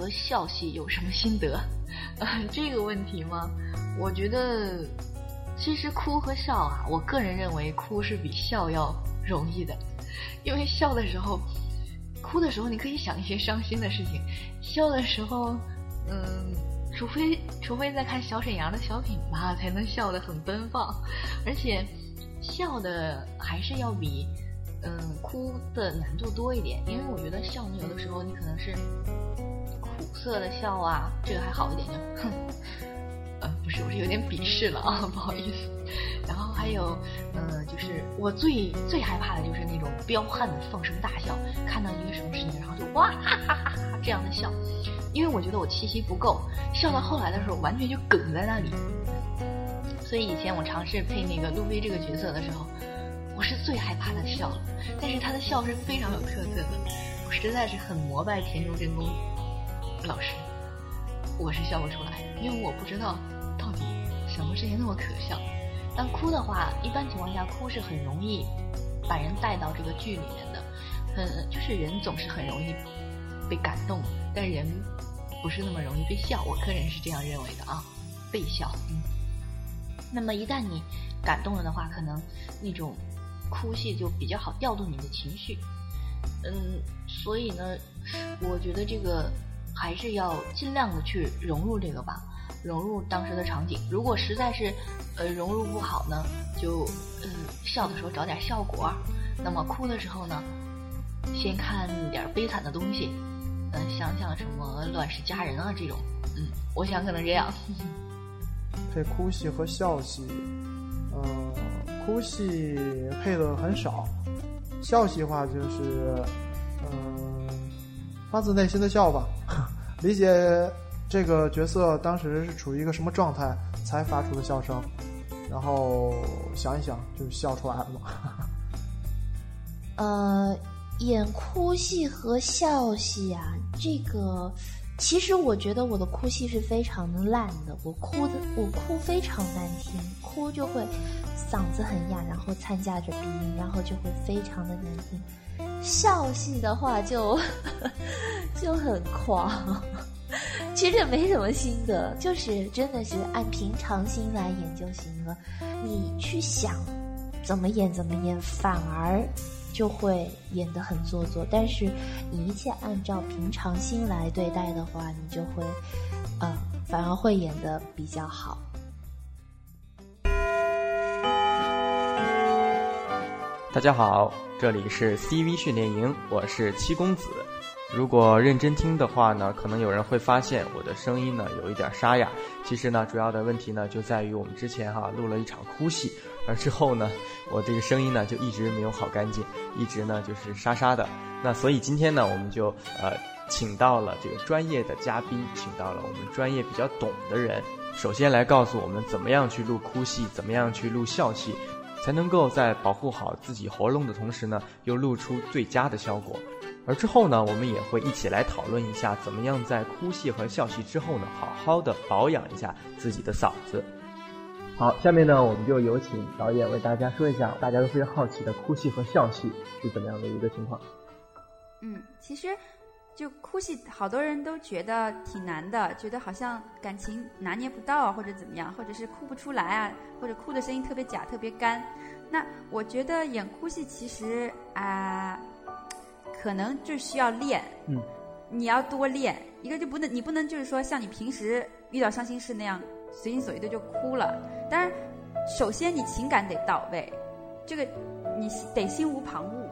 和笑戏有什么心得？啊，这个问题吗？我觉得，其实哭和笑啊，我个人认为哭是比笑要容易的，因为笑的时候，哭的时候你可以想一些伤心的事情，笑的时候，嗯，除非除非在看小沈阳的小品吧，才能笑得很奔放，而且笑的还是要比。嗯，哭的难度多一点，因为我觉得笑，有的时候你可能是苦涩的笑啊，这个还好一点，就哼，呃，不是，我是有点鄙视了啊，不好意思。然后还有，嗯，就是我最最害怕的就是那种彪悍的放声大笑，看到一个什么事情，然后就哇哈哈哈哈这样的笑，因为我觉得我气息不够，笑到后来的时候完全就梗在那里。所以以前我尝试配那个路飞这个角色的时候。我是最害怕他笑了，但是他的笑是非常有特色的，我实在是很膜拜田中真弓老师。我是笑不出来，因为我不知道到底什么事情那么可笑。但哭的话，一般情况下哭是很容易把人带到这个剧里面的，很就是人总是很容易被感动，但人不是那么容易被笑。我个人是这样认为的啊，被笑。嗯，那么一旦你感动了的话，可能那种。哭戏就比较好调动你的情绪，嗯，所以呢，我觉得这个还是要尽量的去融入这个吧，融入当时的场景。如果实在是呃融入不好呢，就嗯笑的时候找点效果，那么哭的时候呢，先看点悲惨的东西，嗯，想想什么乱世佳人啊这种，嗯，我想可能这样。配哭戏和笑戏，嗯。哭戏配的很少，笑戏话就是，嗯，发自内心的笑吧，理解这个角色当时是处于一个什么状态才发出的笑声，然后想一想就笑出来了嘛。呃，演哭戏和笑戏啊，这个。其实我觉得我的哭戏是非常的烂的，我哭的我哭非常难听，哭就会嗓子很哑，然后掺夹着鼻音，然后就会非常的难听。笑戏的话就 就很狂，其实也没什么心得，就是真的是按平常心来演就行了。你去想怎么演怎么演，反而。就会演得很做作，但是你一切按照平常心来对待的话，你就会，呃，反而会演得比较好。大家好，这里是 CV 训练营，我是七公子。如果认真听的话呢，可能有人会发现我的声音呢有一点沙哑。其实呢，主要的问题呢就在于我们之前哈录了一场哭戏。而之后呢，我这个声音呢就一直没有好干净，一直呢就是沙沙的。那所以今天呢，我们就呃请到了这个专业的嘉宾，请到了我们专业比较懂的人，首先来告诉我们怎么样去录哭戏，怎么样去录笑戏，才能够在保护好自己喉咙的同时呢，又录出最佳的效果。而之后呢，我们也会一起来讨论一下，怎么样在哭戏和笑戏之后呢，好好的保养一下自己的嗓子。好，下面呢，我们就有请导演为大家说一下大家都非常好奇的哭戏和笑戏是怎么样的一个情况。嗯，其实就哭戏，好多人都觉得挺难的，觉得好像感情拿捏不到啊，或者怎么样，或者是哭不出来啊，或者哭的声音特别假、特别干。那我觉得演哭戏其实啊，可能就需要练。嗯，你要多练，一个就不能，你不能就是说像你平时遇到伤心事那样。随心所欲的就哭了，当然，首先你情感得到位，这个你得心无旁骛。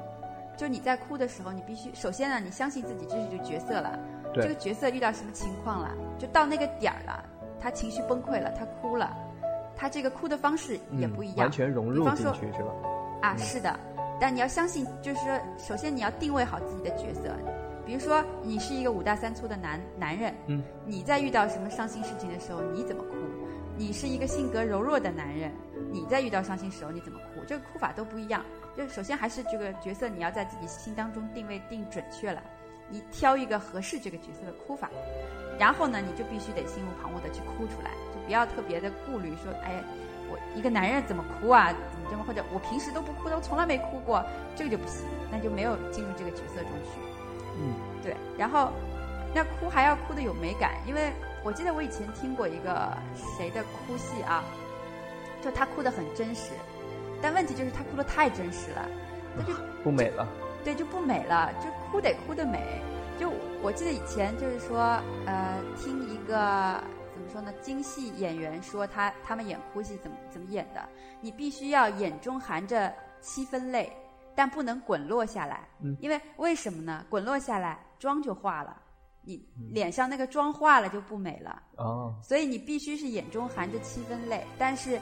就你在哭的时候，你必须首先呢，你相信自己这是这个角色了，这个角色遇到什么情况了，就到那个点儿了，他情绪崩溃了，他哭了，他这个哭的方式也不一样，完全融入进去是吧？啊，是的，但你要相信，就是说，首先你要定位好自己的角色。比如说，你是一个五大三粗的男男人，嗯，你在遇到什么伤心事情的时候，你怎么哭？你是一个性格柔弱的男人，你在遇到伤心时候，你怎么哭？这个哭法都不一样。就首先还是这个角色，你要在自己心当中定位定准确了，你挑一个合适这个角色的哭法，然后呢，你就必须得心无旁骛的去哭出来，就不要特别的顾虑说，哎，我一个男人怎么哭啊？怎么这么或者我平时都不哭，都从来没哭过，这个就不行，那就没有进入这个角色中去。嗯，对，然后，那哭还要哭的有美感，因为我记得我以前听过一个谁的哭戏啊，就他哭的很真实，但问题就是他哭的太真实了，那就不美了。对，就不美了，就哭得哭得美。就我记得以前就是说，呃，听一个怎么说呢，京戏演员说他他们演哭戏怎么怎么演的，你必须要眼中含着七分泪，但不能滚落下来。嗯因为为什么呢？滚落下来妆就化了，你脸上那个妆化了就不美了。哦，所以你必须是眼中含着七分泪，但是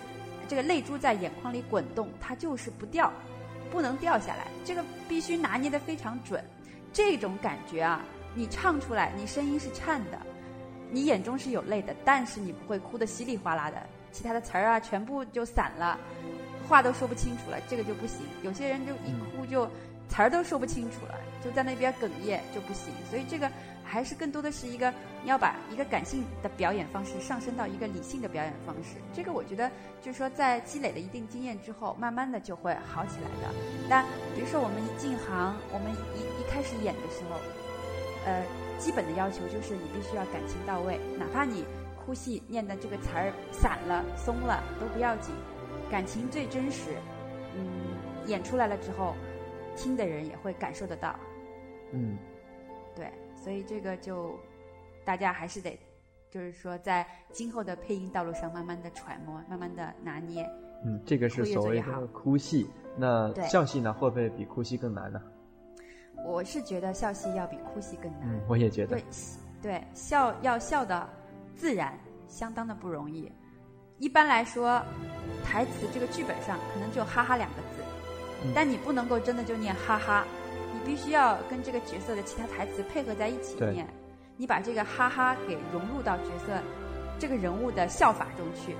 这个泪珠在眼眶里滚动，它就是不掉，不能掉下来。这个必须拿捏得非常准。这种感觉啊，你唱出来，你声音是颤的，你眼中是有泪的，但是你不会哭得稀里哗啦的，其他的词儿啊全部就散了，话都说不清楚了，这个就不行。有些人就一哭就词儿都说不清楚了，就在那边哽咽就不行。所以这个还是更多的是一个你要把一个感性的表演方式上升到一个理性的表演方式。这个我觉得就是说在积累了一定经验之后，慢慢的就会好起来的。但比如说我们一进行，我们一一开始演的时候，呃，基本的要求就是你必须要感情到位，哪怕你哭戏念的这个词儿散了、松了都不要紧，感情最真实。嗯，演出来了之后，听的人也会感受得到。嗯，所以这个就大家还是得，就是说在今后的配音道路上慢慢的揣摩，慢慢的拿捏。嗯，这个是越所谓的哭戏。那笑戏呢，会不会比哭戏更难呢？我是觉得笑戏要比哭戏更难。嗯，我也觉得对，对，笑要笑的自然，相当的不容易。一般来说，台词这个剧本上可能就“哈哈”两个字，嗯但你不能够真的就念“哈哈”，你必须要跟这个角色的其他台词配合在一起念。你把这个“哈哈”给融入到角色这个人物的笑法中去。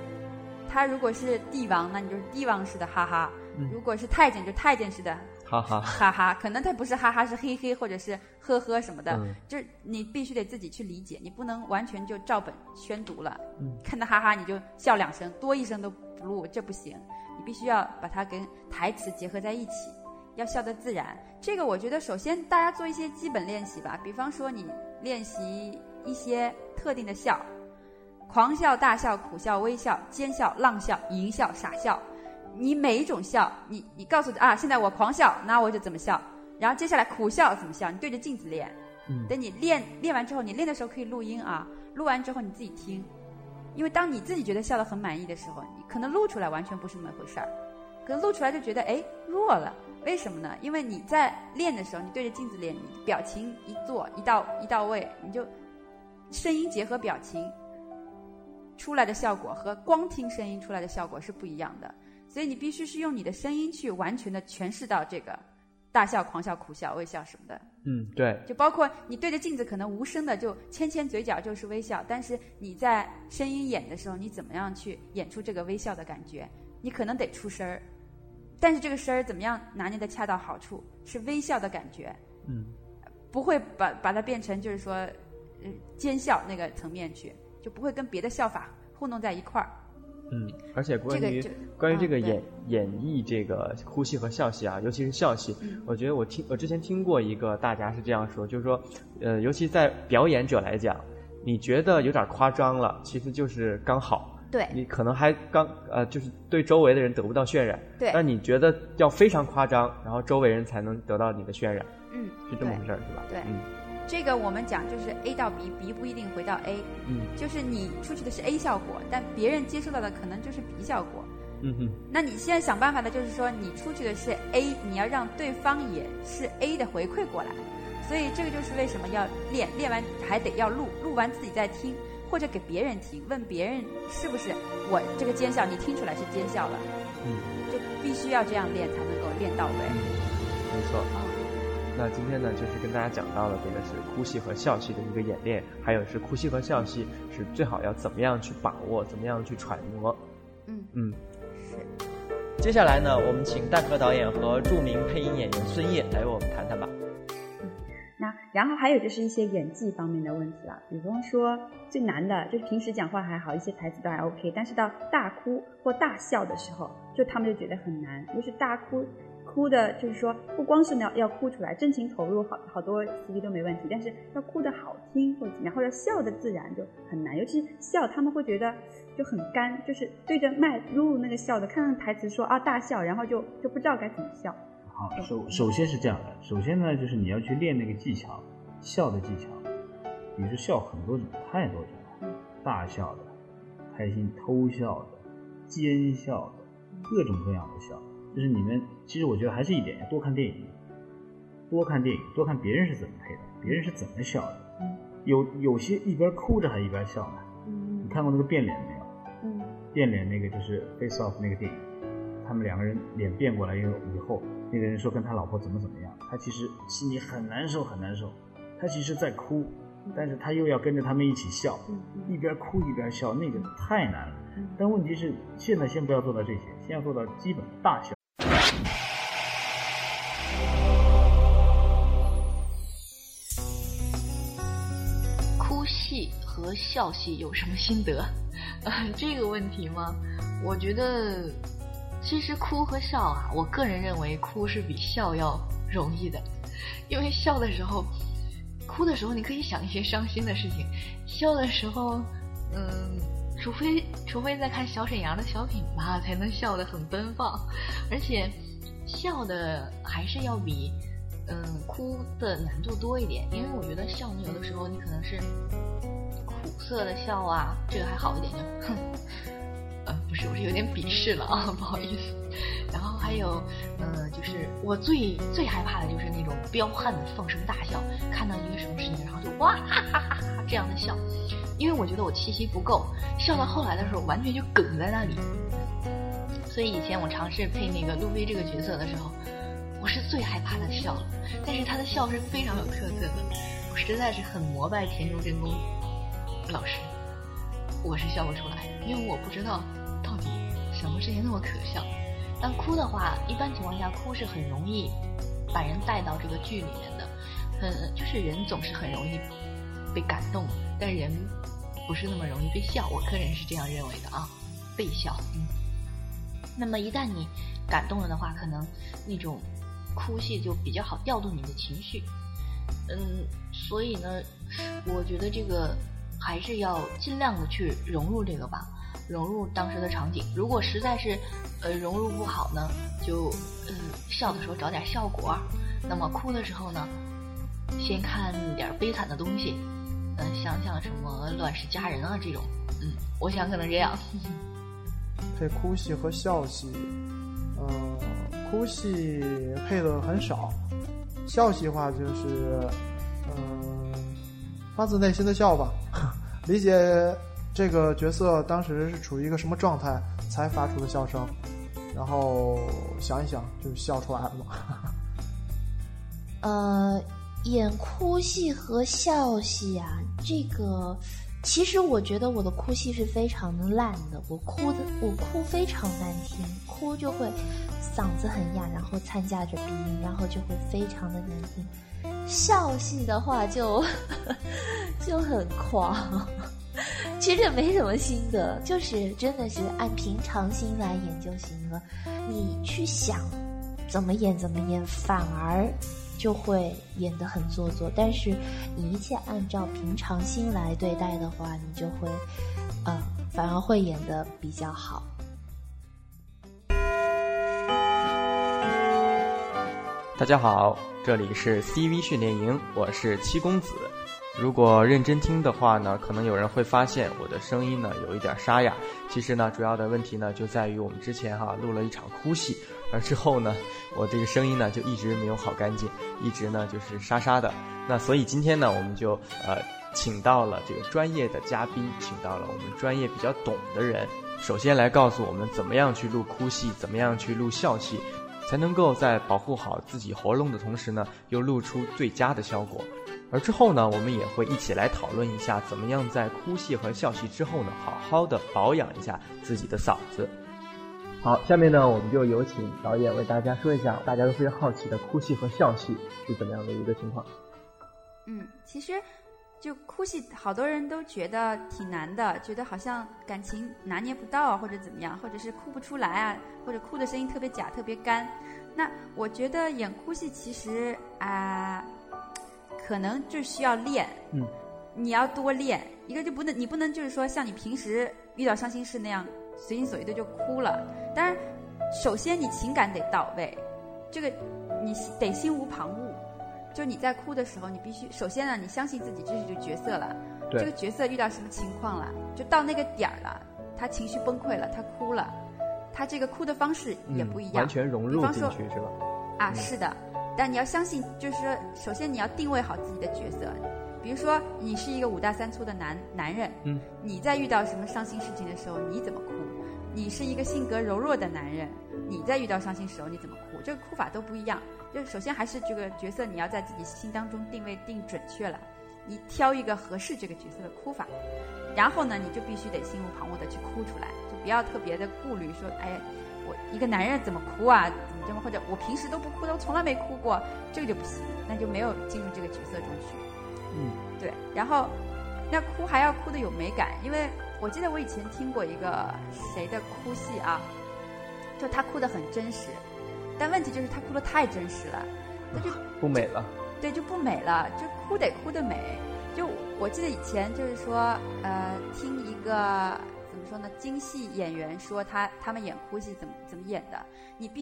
他如果是帝王，那你就是帝王式的哈哈；嗯如果是太监，就太监式的哈哈。哈哈，可能他不是哈哈，是嘿嘿，或者是呵呵什么的，嗯就是你必须得自己去理解，你不能完全就照本宣读了。嗯看到哈哈你就笑两声，多一声都不录，这不行。你必须要把它跟台词结合在一起，要笑得自然。这个我觉得，首先大家做一些基本练习吧，比方说你练习一些特定的笑，狂笑、大笑、苦笑、微笑、奸笑、浪笑、淫笑、傻笑。你每一种笑，你你告诉啊，现在我狂笑，那我就怎么笑，然后接下来苦笑怎么笑，你对着镜子练。嗯等你练练完之后，你练的时候可以录音啊，录完之后你自己听，因为当你自己觉得笑得很满意的时候，你可能录出来完全不是那么回事儿，可能录出来就觉得哎弱了，为什么呢？因为你在练的时候，你对着镜子练，你表情一做一到一到位，你就声音结合表情出来的效果和光听声音出来的效果是不一样的，所以你必须是用你的声音去完全的诠释到这个大笑、狂笑、苦笑、微笑什么的。嗯，对，就包括你对着镜子可能无声的就牵牵嘴角就是微笑，但是你在声音演的时候，你怎么样去演出这个微笑的感觉？你可能得出声儿，但是这个声儿怎么样拿捏的恰到好处，是微笑的感觉，嗯。不会把把它变成就是说，呃，奸笑那个层面去，就不会跟别的笑法糊弄在一块儿。嗯，而且关于、这个关于这个演、演绎这个呼吸和笑戏啊，尤其是笑戏，嗯。我觉得我听我之前听过一个大家是这样说，就是说，呃，尤其在表演者来讲，你觉得有点夸张了，其实就是刚好，对。你可能还刚呃，就是对周围的人得不到渲染，对。那你觉得要非常夸张，然后周围人才能得到你的渲染，嗯，是这么回事儿是吧？对。嗯。这个我们讲就是 A 到 B，B 不一定回到 A，嗯。就是你出去的是 A 效果，但别人接收到的可能就是 B 效果。嗯哼。那你现在想办法的就是说，你出去的是 A，你要让对方也是 A 的回馈过来。所以这个就是为什么要练，练完还得要录，录完自己再听，或者给别人听，问别人是不是我这个奸笑你听出来是奸笑了，嗯，就必须要这样练才能够练到位。没错。啊，那今天呢，就是跟大家讲到了这个是哭戏和笑戏的一个演练，还有是哭戏和笑戏是最好要怎么样去把握，怎么样去揣摩。嗯嗯，是。接下来呢，我们请蛋壳导演和著名配音演员孙烨来为我们谈谈吧。然后还有就是一些演技方面的问题了，比方说最难的就是平时讲话还好，一些台词都还 OK，但是到大哭或大笑的时候，就他们就觉得很难，就是大哭哭的，就是说不光是要要哭出来，真情投入，好好多 CV 都没问题，但是要哭的好听或者怎么样，或者笑的自然就很难。尤其是笑，他们会觉得就很干，就是对着麦录入那个笑的，看看台词说啊大笑，然后就就不知道该怎么笑。好，首首先是这样的，首先呢，就是你要去练那个技巧，笑的技巧。比如说笑很多种，太多种了，大笑的、开心偷笑的、奸笑的，各种各样的笑。就是你们，其实我觉得还是一点，要多看电影，多看电影，多看别人是怎么配的，别人是怎么笑的。有有些一边哭着还一边笑呢。你看过那个变脸没有？嗯，变脸那个就是《Face Off》那个电影，他们两个人脸变过来以后，以后那个人说跟他老婆怎么怎么样，他其实心里很难受很难受，他其实在哭。但是他又要跟着他们一起笑，一边哭一边笑，那个太难了。但问题是，现在先不要做到这些，先要做到基本大笑。哭戏和笑戏有什么心得？呃，这个问题吗？我觉得，其实哭和笑啊，我个人认为哭是比笑要容易的，因为笑的时候。哭的时候，你可以想一些伤心的事情；笑的时候，嗯，除非除非在看小沈阳的小品吧，才能笑得很奔放。而且，笑的还是要比嗯哭的难度多一点，因为我觉得笑，有的时候你可能是苦涩的笑啊，这个还好一点，就哼，鄙视了啊，不好意思。然后还有，呃，就是我最最害怕的就是那种彪悍的放声大笑，看到一个什么事情，然后就哇哈哈哈哈这样的笑，因为我觉得我气息不够，笑到后来的时候完全就梗在那里。所以以前我尝试配那个路飞这个角色的时候，我是最害怕他笑了，但是他的笑是非常有特色的，我实在是很膜拜田中真弓老师，我是笑不出来，因为我不知道到底什么事情那么可笑。但哭的话，一般情况下哭是很容易把人带到这个剧里面的，很就是人总是很容易被感动，但人不是那么容易被笑。我个人是这样认为的啊，被笑。嗯，那么一旦你感动了的话，可能那种哭戏就比较好调动你的情绪。嗯，所以呢，我觉得这个还是要尽量的去融入这个吧。融入当时的场景，如果实在是，呃，融入不好呢，就，嗯，笑的时候找点效果，那么哭的时候呢，先看点悲惨的东西，嗯，想想什么乱世佳人啊这种，嗯，我想可能这样。配哭戏和笑戏，嗯，哭戏配的很少，笑戏话就是，嗯，发自内心的笑吧，理解。这个角色当时是处于一个什么状态才发出的笑声？然后想一想，就笑出来了。呃，演哭戏和笑戏啊，这个其实我觉得我的哭戏是非常的烂的。我哭的，我哭非常难听，哭就会嗓子很哑，然后掺夹着鼻音，然后就会非常的难听。笑戏的话就 就很狂。其实没什么心得，就是真的是按平常心来演就行了。你去想怎么演怎么演，反而就会演得很做作。但是你一切按照平常心来对待的话，你就会，呃，反而会演得比较好。大家好，这里是 CV 训练营，我是七公子。如果认真听的话呢，可能有人会发现我的声音呢有一点沙哑。其实呢，主要的问题呢就在于我们之前哈录了一场哭戏，而之后呢，我这个声音呢就一直没有好干净，一直呢就是沙沙的。那所以今天呢，我们就呃请到了这个专业的嘉宾，请到了我们专业比较懂的人，首先来告诉我们怎么样去录哭戏，怎么样去录笑戏，才能够在保护好自己喉咙的同时呢，又录出最佳的效果。而之后呢，我们也会一起来讨论一下，怎么样在哭戏和笑戏之后呢，好好的保养一下自己的嗓子。好，下面呢，我们就有请导演为大家说一下大家都非常好奇的哭戏和笑戏是怎么样的一个情况。嗯，其实就哭戏，好多人都觉得挺难的，觉得好像感情拿捏不到啊，或者怎么样，或者是哭不出来啊，或者哭的声音特别假、特别干。那我觉得演哭戏其实啊、可能就需要练。嗯，你要多练。一个就不能，你不能就是说像你平时遇到伤心事那样随心所欲的就哭了。当然，首先你情感得到位，这个你得心无旁骛。就你在哭的时候，你必须首先呢，你相信自己这是这个角色了。对这个角色遇到什么情况了，就到那个点儿了，他情绪崩溃了，他哭了，他这个哭的方式也不一样。嗯完全融入比方说进去是吧？啊，嗯是的，但你要相信，就是说，首先你要定位好自己的角色。比如说，你是一个五大三粗的男男人，嗯，你在遇到什么伤心事情的时候，你怎么哭？你是一个性格柔弱的男人，你在遇到伤心时候你怎么哭？这个哭法都不一样。就是首先还是这个角色你要在自己心当中定位定准确了，你挑一个合适这个角色的哭法，然后呢，你就必须得心无旁骛的去哭出来，就不要特别的顾虑说，哎，我一个男人怎么哭啊？怎么这么或者我平时都不哭，都从来没哭过，这个就不行，那就没有进入这个角色中去。嗯，对。然后，那哭还要哭的有美感，因为我记得我以前听过一个谁的哭戏啊，就他哭的很真实，但问题就是他哭的太真实了，那就不美了。对，就不美了，就哭得哭得美。就我记得以前就是说，呃，听一个说呢，京戏演员说他他们演哭戏怎么怎么演的，你必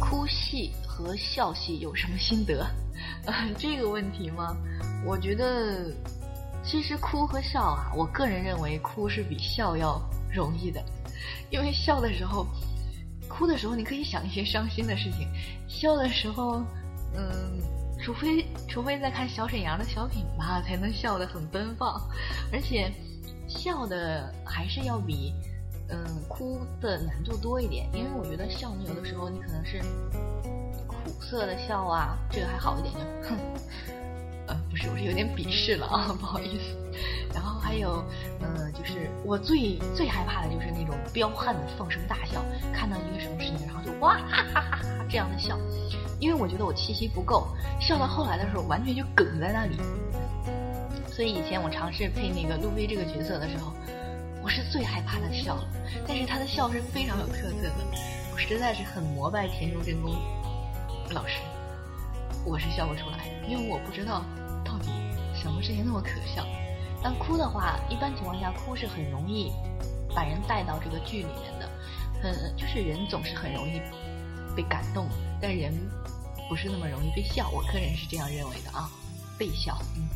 哭戏和笑戏有什么心得？这个问题吗？我觉得，其实哭和笑啊，我个人认为哭是比笑要容易的，因为笑的时候，哭的时候你可以想一些伤心的事情，笑的时候，嗯，除非除非在看小沈阳的小品吧，才能笑得很奔放，而且笑的还是要比。嗯，哭的难度多一点，因为我觉得笑呢，有的时候你可能是苦涩的笑啊，这个还好一点，就哼，呃，不是，我是有点鄙视了啊，不好意思。然后还有，呃、就是我最最害怕的就是那种彪悍的放声大笑，看到一个什么事情，然后就哇哈哈哈哈这样的笑，因为我觉得我气息不够，笑到后来的时候完全就梗在那里。所以以前我尝试配那个路飞这个角色的时候。我是最害怕他笑了，但是他的笑是非常有特色的，我实在是很膜拜田中真弓老师。我是笑不出来，因为我不知道到底什么事情那么可笑。但哭的话，一般情况下哭是很容易把人带到这个剧里面的，很就是人总是很容易被感动，但人不是那么容易被笑。我个人是这样认为的啊，被笑。嗯，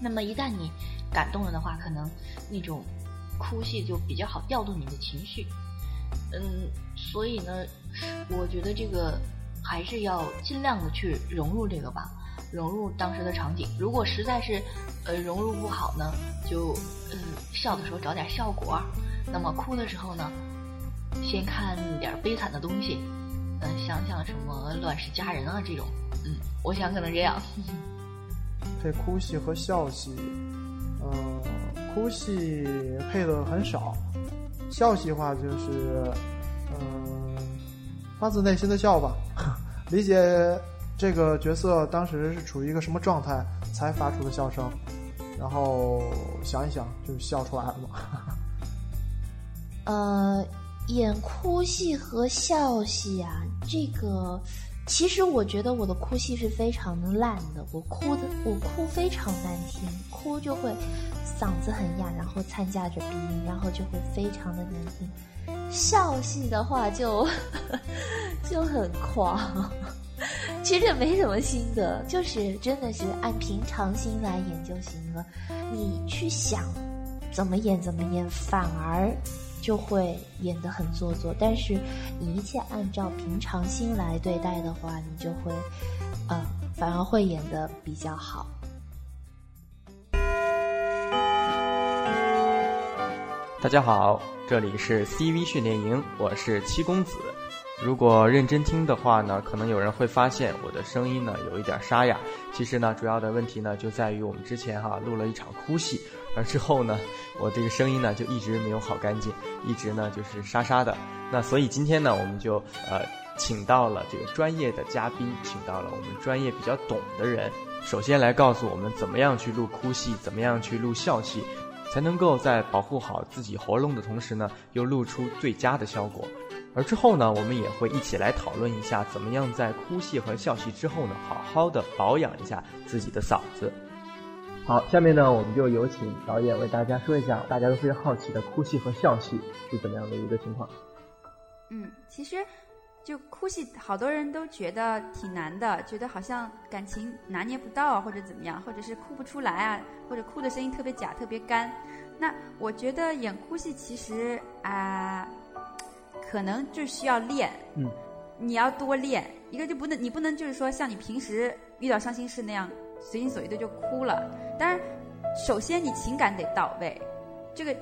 那么一旦你感动了的话，可能那种。哭戏就比较好调动你的情绪，嗯，所以呢，我觉得这个还是要尽量的去融入这个吧，融入当时的场景。如果实在是呃融入不好呢，就嗯笑的时候找点效果，那么哭的时候呢，先看点悲惨的东西，嗯，想想什么乱世佳人啊这种，嗯，我想可能这样。这哭戏和笑戏，嗯。哭戏配的很少，笑戏话就是，嗯，发自内心的笑吧，理解这个角色当时是处于一个什么状态才发出的笑声，然后想一想就笑出来了嘛。呃，演哭戏和笑戏啊，这个。其实我觉得我的哭戏是非常的烂的，我哭的我哭非常难听，哭就会嗓子很哑，然后掺杂着鼻音，然后就会非常的难听。笑戏的话就 就很狂，其实也没什么心得，就是真的是按平常心来演就行了。你去想怎么演怎么演，反而。就会演得很做作，但是你一切按照平常心来对待的话，你就会，呃，反而会演得比较好。大家好，这里是 CV 训练营，我是七公子。如果认真听的话呢，可能有人会发现我的声音呢有一点沙哑。其实呢，主要的问题呢就在于我们之前哈录了一场哭戏，而之后呢，我这个声音呢就一直没有好干净，一直呢就是沙沙的。那所以今天呢，我们就呃请到了这个专业的嘉宾，请到了我们专业比较懂的人，首先来告诉我们怎么样去录哭戏，怎么样去录笑戏。才能够在保护好自己喉咙的同时呢，又露出最佳的效果。而之后呢，我们也会一起来讨论一下，怎么样在哭戏和笑戏之后呢，好好的保养一下自己的嗓子。好，下面呢，我们就有请导演为大家说一下，大家都非常好奇的哭戏和笑戏是怎么样的一个情况。嗯，其实就哭戏，好多人都觉得挺难的，觉得好像感情拿捏不到啊，或者怎么样，或者是哭不出来啊，或者哭的声音特别假、特别干。那我觉得演哭戏其实啊、可能就需要练。嗯，你要多练，一个就不能，你不能就是说像你平时遇到伤心事那样随心所欲的就哭了。当然，首先你情感得到位，这个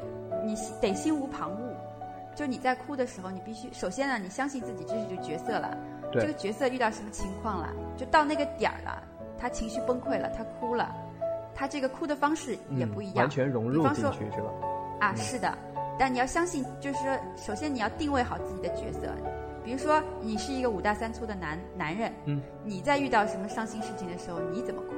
你得心无旁骛。就你在哭的时候，你必须首先呢，你相信自己这是这个角色了，对这个角色遇到什么情况了，就到那个点儿了，他情绪崩溃了，他哭了，他这个哭的方式也不一样，嗯完全融入比方说进去是吧？啊，嗯是的，但你要相信，就是说，首先你要定位好自己的角色。比如说，你是一个五大三粗的男男人，嗯，你在遇到什么伤心事情的时候，你怎么哭？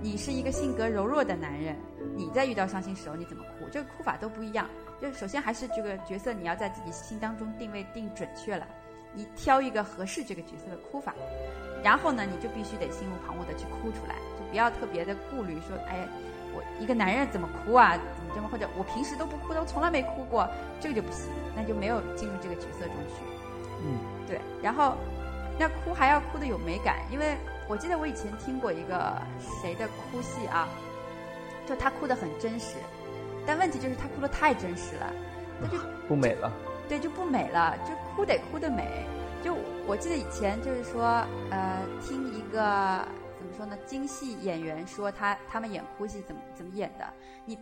你是一个性格柔弱的男人，你在遇到伤心时候你怎么哭？这个哭法都不一样。就首先还是这个角色，你要在自己心当中定位定准确了，你挑一个合适这个角色的哭法，然后呢，你就必须得心无旁骛的去哭出来，就不要特别的顾虑说，哎，我一个男人怎么哭啊？怎么这么或者我平时都不哭的，我从来没哭过，这个就不行，那就没有进入这个角色中去。嗯，对。然后，那哭还要哭的有美感，因为我记得我以前听过一个谁的哭戏啊，就他哭的很真实，但问题就是他哭的太真实了，那就不美了。对，就不美了，就哭得哭得美。就我记得以前就是说，呃，听一个说呢，京戏演员说他他们演哭戏怎么怎么演的，你